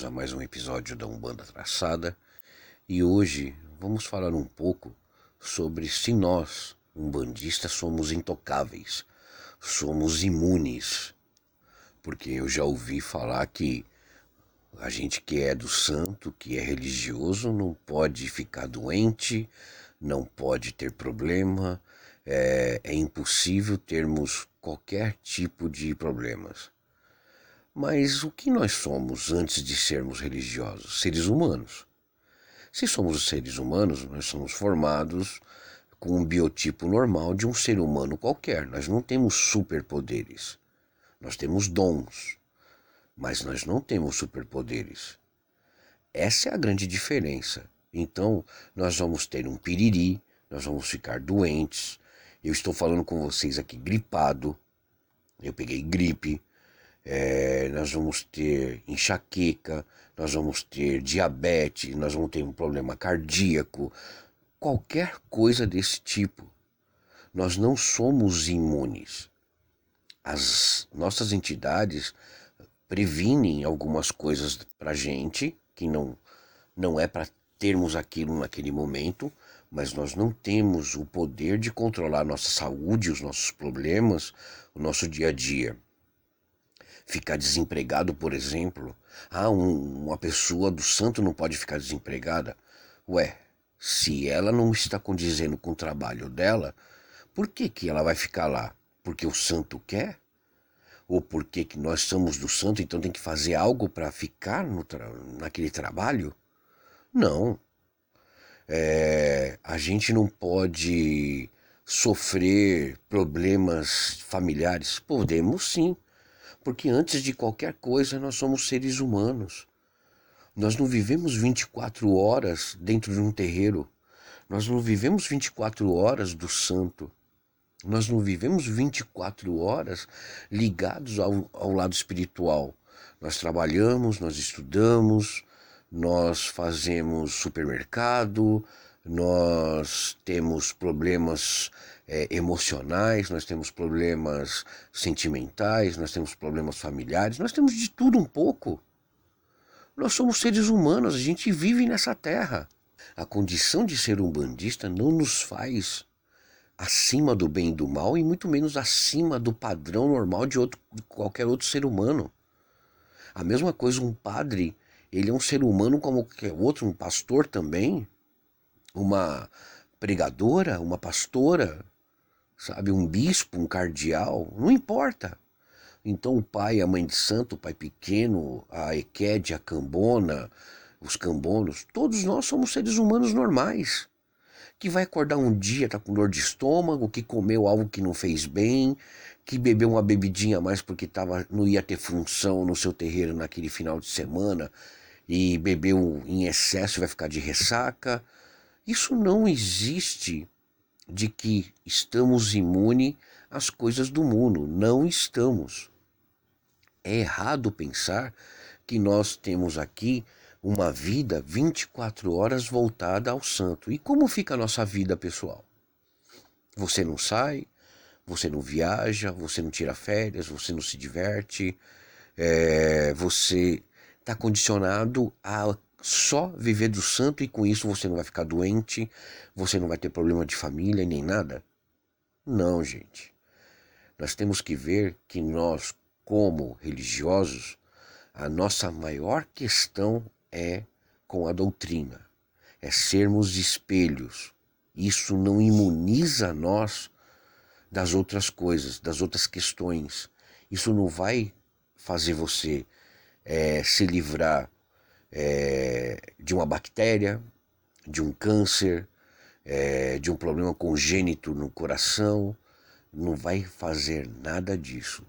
bem-vindos a mais um episódio da Umbanda Traçada. E hoje vamos falar um pouco sobre se nós, umbandistas, somos intocáveis, somos imunes. Porque eu já ouvi falar que a gente que é do santo, que é religioso, não pode ficar doente, não pode ter problema, é, é impossível termos qualquer tipo de problemas. Mas o que nós somos antes de sermos religiosos? Seres humanos. Se somos seres humanos, nós somos formados com um biotipo normal de um ser humano qualquer. Nós não temos superpoderes. Nós temos dons, mas nós não temos superpoderes. Essa é a grande diferença. Então, nós vamos ter um piriri, nós vamos ficar doentes. Eu estou falando com vocês aqui gripado. Eu peguei gripe. É, nós vamos ter enxaqueca, nós vamos ter diabetes, nós vamos ter um problema cardíaco, qualquer coisa desse tipo. Nós não somos imunes. As nossas entidades previnem algumas coisas para gente que não não é para termos aquilo naquele momento, mas nós não temos o poder de controlar nossa saúde, os nossos problemas, o nosso dia a dia ficar desempregado, por exemplo. Ah, um, uma pessoa do santo não pode ficar desempregada. Ué, se ela não está condizendo com o trabalho dela, por que, que ela vai ficar lá? Porque o santo quer? Ou porque que nós somos do santo, então tem que fazer algo para ficar no tra naquele trabalho? Não. É, a gente não pode sofrer problemas familiares? Podemos sim porque antes de qualquer coisa nós somos seres humanos. Nós não vivemos 24 horas dentro de um terreiro. Nós não vivemos 24 horas do santo. Nós não vivemos 24 horas ligados ao, ao lado espiritual. Nós trabalhamos, nós estudamos, nós fazemos supermercado, nós temos problemas é, emocionais, nós temos problemas sentimentais, nós temos problemas familiares, nós temos de tudo um pouco. Nós somos seres humanos, a gente vive nessa terra. A condição de ser um bandista não nos faz acima do bem e do mal e muito menos acima do padrão normal de, outro, de qualquer outro ser humano. A mesma coisa, um padre, ele é um ser humano como qualquer outro, um pastor também, uma pregadora, uma pastora, sabe, um bispo, um cardeal, não importa. Então o pai, a mãe de santo, o pai pequeno, a Equede, a cambona, os cambonos, todos nós somos seres humanos normais. Que vai acordar um dia, tá com dor de estômago, que comeu algo que não fez bem, que bebeu uma bebidinha a mais porque tava, não ia ter função no seu terreiro naquele final de semana e bebeu em excesso vai ficar de ressaca. Isso não existe de que estamos imunes às coisas do mundo. Não estamos. É errado pensar que nós temos aqui uma vida 24 horas voltada ao santo. E como fica a nossa vida pessoal? Você não sai, você não viaja, você não tira férias, você não se diverte, é, você está condicionado a só viver do santo e com isso você não vai ficar doente, você não vai ter problema de família nem nada? Não, gente. Nós temos que ver que nós, como religiosos, a nossa maior questão é com a doutrina, é sermos espelhos. Isso não imuniza nós das outras coisas, das outras questões. Isso não vai fazer você é, se livrar é, de uma bactéria, de um câncer, é, de um problema congênito no coração, não vai fazer nada disso.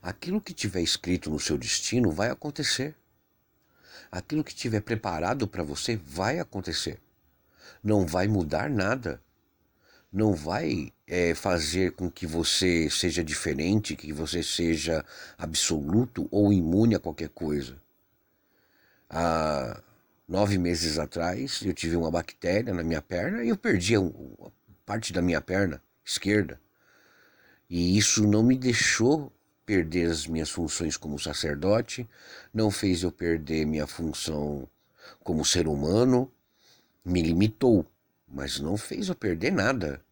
Aquilo que tiver escrito no seu destino vai acontecer. Aquilo que tiver preparado para você vai acontecer. Não vai mudar nada. Não vai é, fazer com que você seja diferente, que você seja absoluto ou imune a qualquer coisa. Há nove meses atrás eu tive uma bactéria na minha perna e eu perdi a parte da minha perna esquerda. E isso não me deixou perder as minhas funções como sacerdote, não fez eu perder minha função como ser humano, me limitou, mas não fez eu perder nada.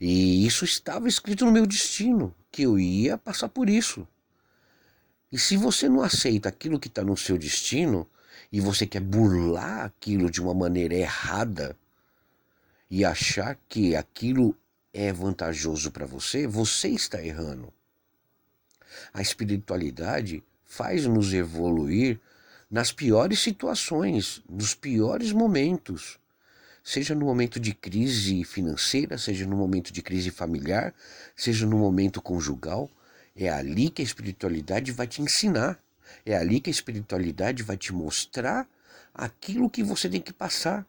E isso estava escrito no meu destino, que eu ia passar por isso. E se você não aceita aquilo que está no seu destino e você quer burlar aquilo de uma maneira errada e achar que aquilo é vantajoso para você, você está errando. A espiritualidade faz-nos evoluir nas piores situações, nos piores momentos. Seja no momento de crise financeira, seja no momento de crise familiar, seja no momento conjugal, é ali que a espiritualidade vai te ensinar. É ali que a espiritualidade vai te mostrar aquilo que você tem que passar,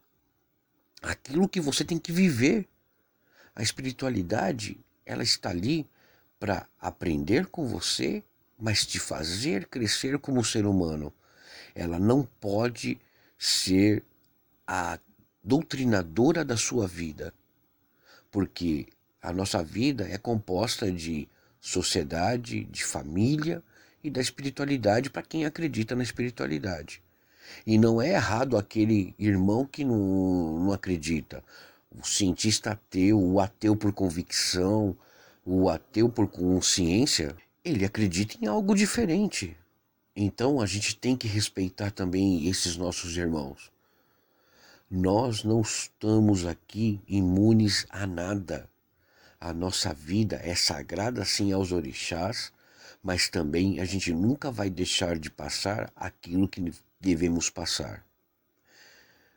aquilo que você tem que viver. A espiritualidade, ela está ali para aprender com você, mas te fazer crescer como ser humano. Ela não pode ser a doutrinadora da sua vida, porque a nossa vida é composta de sociedade, de família e da espiritualidade para quem acredita na espiritualidade. E não é errado aquele irmão que não, não acredita, o cientista ateu, o ateu por convicção, o ateu por consciência, ele acredita em algo diferente. Então a gente tem que respeitar também esses nossos irmãos. Nós não estamos aqui imunes a nada. A nossa vida é sagrada sim aos orixás, mas também a gente nunca vai deixar de passar aquilo que devemos passar.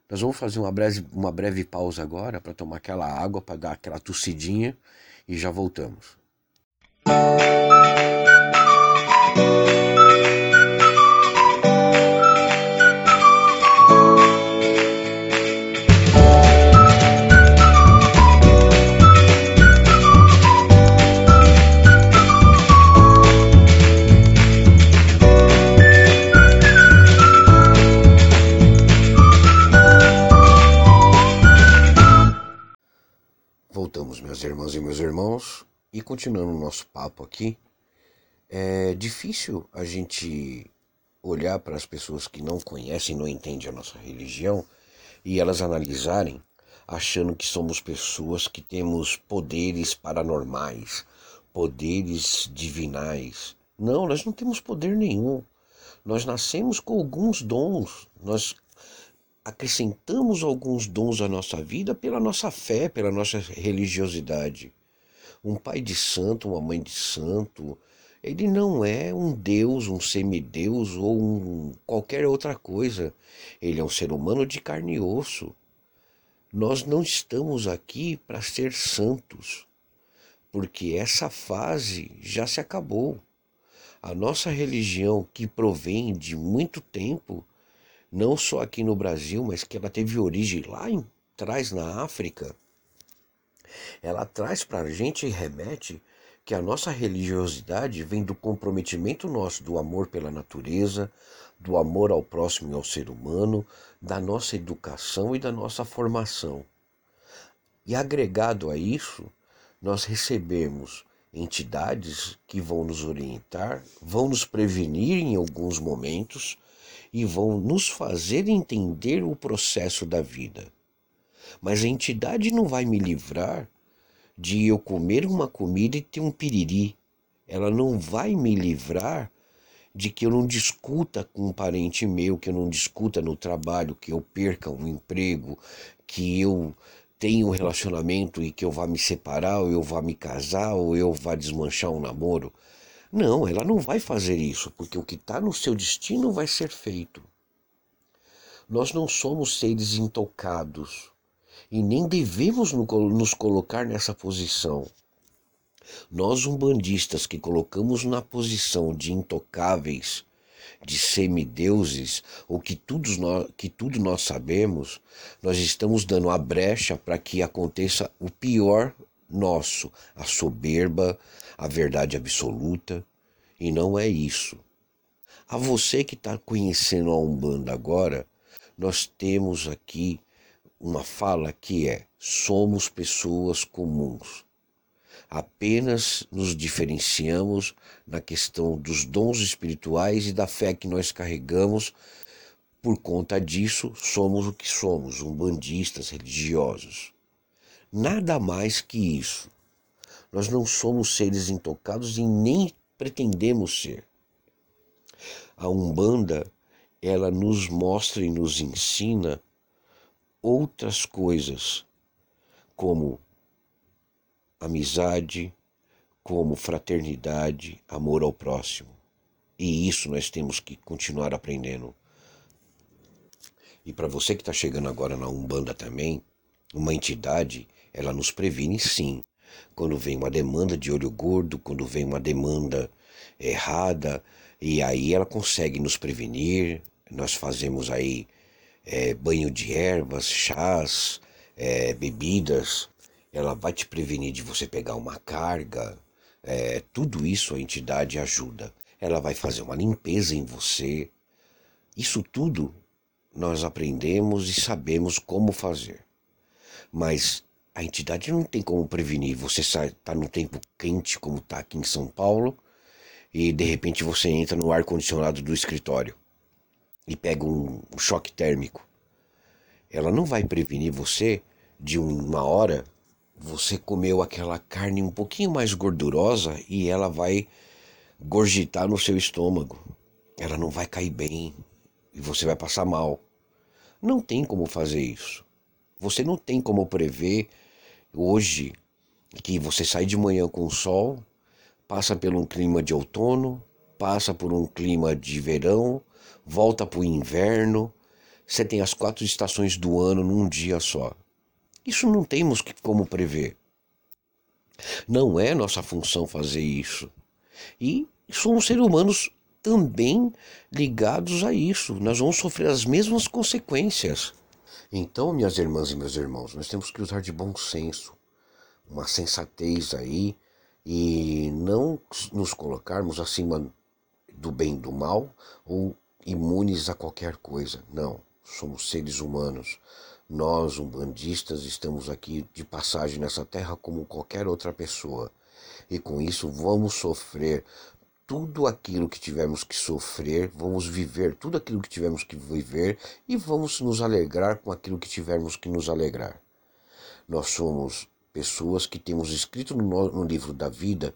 Nós vamos fazer uma breve, uma breve pausa agora para tomar aquela água, para dar aquela tossidinha e já voltamos. minhas continuando o nosso papo aqui, é difícil a gente olhar para as pessoas que não conhecem, não entendem a nossa religião e elas analisarem achando que somos pessoas que temos poderes paranormais, poderes divinais. Não, nós não temos poder nenhum. Nós nascemos com alguns dons, nós acrescentamos alguns dons à nossa vida pela nossa fé, pela nossa religiosidade. Um pai de santo, uma mãe de santo, ele não é um deus, um semideus ou um, qualquer outra coisa. Ele é um ser humano de carne e osso. Nós não estamos aqui para ser santos, porque essa fase já se acabou. A nossa religião, que provém de muito tempo, não só aqui no Brasil, mas que ela teve origem lá em trás na África, ela traz para a gente e remete que a nossa religiosidade vem do comprometimento nosso do amor pela natureza, do amor ao próximo e ao ser humano, da nossa educação e da nossa formação. E agregado a isso, nós recebemos entidades que vão nos orientar, vão nos prevenir em alguns momentos, e vão nos fazer entender o processo da vida. Mas a entidade não vai me livrar de eu comer uma comida e ter um piriri. Ela não vai me livrar de que eu não discuta com um parente meu, que eu não discuta no trabalho, que eu perca um emprego, que eu tenha um relacionamento e que eu vá me separar, ou eu vá me casar, ou eu vá desmanchar um namoro. Não, ela não vai fazer isso, porque o que está no seu destino vai ser feito. Nós não somos seres intocados e nem devemos nos colocar nessa posição. Nós, umbandistas, que colocamos na posição de intocáveis, de semideuses, ou que tudo, nós, que tudo nós sabemos, nós estamos dando a brecha para que aconteça o pior nosso, a soberba, a verdade absoluta, e não é isso. A você que está conhecendo a Umbanda agora, nós temos aqui uma fala que é: somos pessoas comuns. Apenas nos diferenciamos na questão dos dons espirituais e da fé que nós carregamos. Por conta disso, somos o que somos, umbandistas religiosos. Nada mais que isso. Nós não somos seres intocados e nem pretendemos ser. A Umbanda ela nos mostra e nos ensina outras coisas, como amizade, como fraternidade, amor ao próximo. E isso nós temos que continuar aprendendo. E para você que está chegando agora na Umbanda também, uma entidade, ela nos previne sim. Quando vem uma demanda de olho gordo, quando vem uma demanda errada, e aí ela consegue nos prevenir. Nós fazemos aí é, banho de ervas, chás, é, bebidas. Ela vai te prevenir de você pegar uma carga. É, tudo isso a entidade ajuda. Ela vai fazer uma limpeza em você. Isso tudo nós aprendemos e sabemos como fazer. Mas a entidade não tem como prevenir. Você está no tempo quente, como está aqui em São Paulo, e de repente você entra no ar-condicionado do escritório e pega um, choque térmico. Ela não vai prevenir você de uma hora você comeu aquela carne um pouquinho mais gordurosa e ela vai gorgitar no seu estômago. Ela não vai cair bem e você vai passar mal. Não tem como fazer isso. Você não tem como prever hoje que você sai de manhã com o sol, passa por um clima de outono, passa por um clima de verão, volta para o inverno. Você tem as quatro estações do ano num dia só. Isso não temos como prever. Não é nossa função fazer isso. E somos seres humanos também ligados a isso. Nós vamos sofrer as mesmas consequências. Então, minhas irmãs e meus irmãos, nós temos que usar de bom senso, uma sensatez aí e não nos colocarmos acima do bem e do mal ou imunes a qualquer coisa. Não, somos seres humanos. Nós, umbandistas, estamos aqui de passagem nessa terra como qualquer outra pessoa. E com isso vamos sofrer tudo aquilo que tivemos que sofrer, vamos viver tudo aquilo que tivemos que viver e vamos nos alegrar com aquilo que tivermos que nos alegrar. Nós somos pessoas que temos escrito no, no livro da vida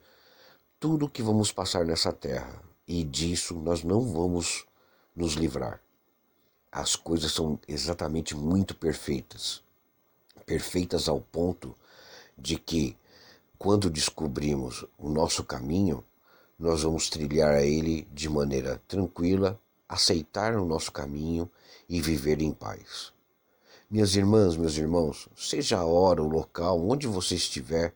tudo o que vamos passar nessa terra e disso nós não vamos nos livrar. As coisas são exatamente muito perfeitas. Perfeitas ao ponto de que, quando descobrimos o nosso caminho, nós vamos trilhar ele de maneira tranquila, aceitar o nosso caminho e viver em paz. Minhas irmãs, meus irmãos, seja a hora, o local, onde você estiver,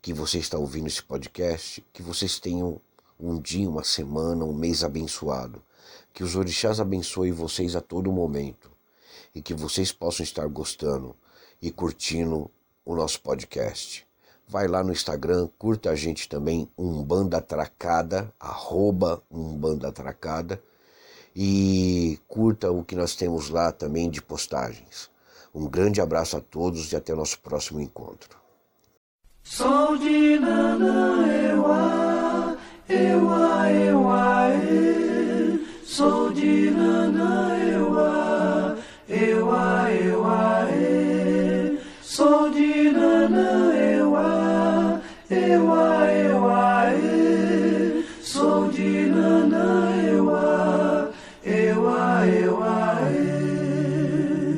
que você está ouvindo esse podcast, que vocês tenham um dia, uma semana, um mês abençoado. Que os orixás abençoem vocês a todo momento e que vocês possam estar gostando e curtindo o nosso podcast. Vai lá no Instagram, curta a gente também, Umbanda Atracada, arroba Umbanda e curta o que nós temos lá também de postagens. Um grande abraço a todos e até o nosso próximo encontro. Sou de Nana, eua, Sodinana ewa, ewa ewa e. Sodinana ewa, ewa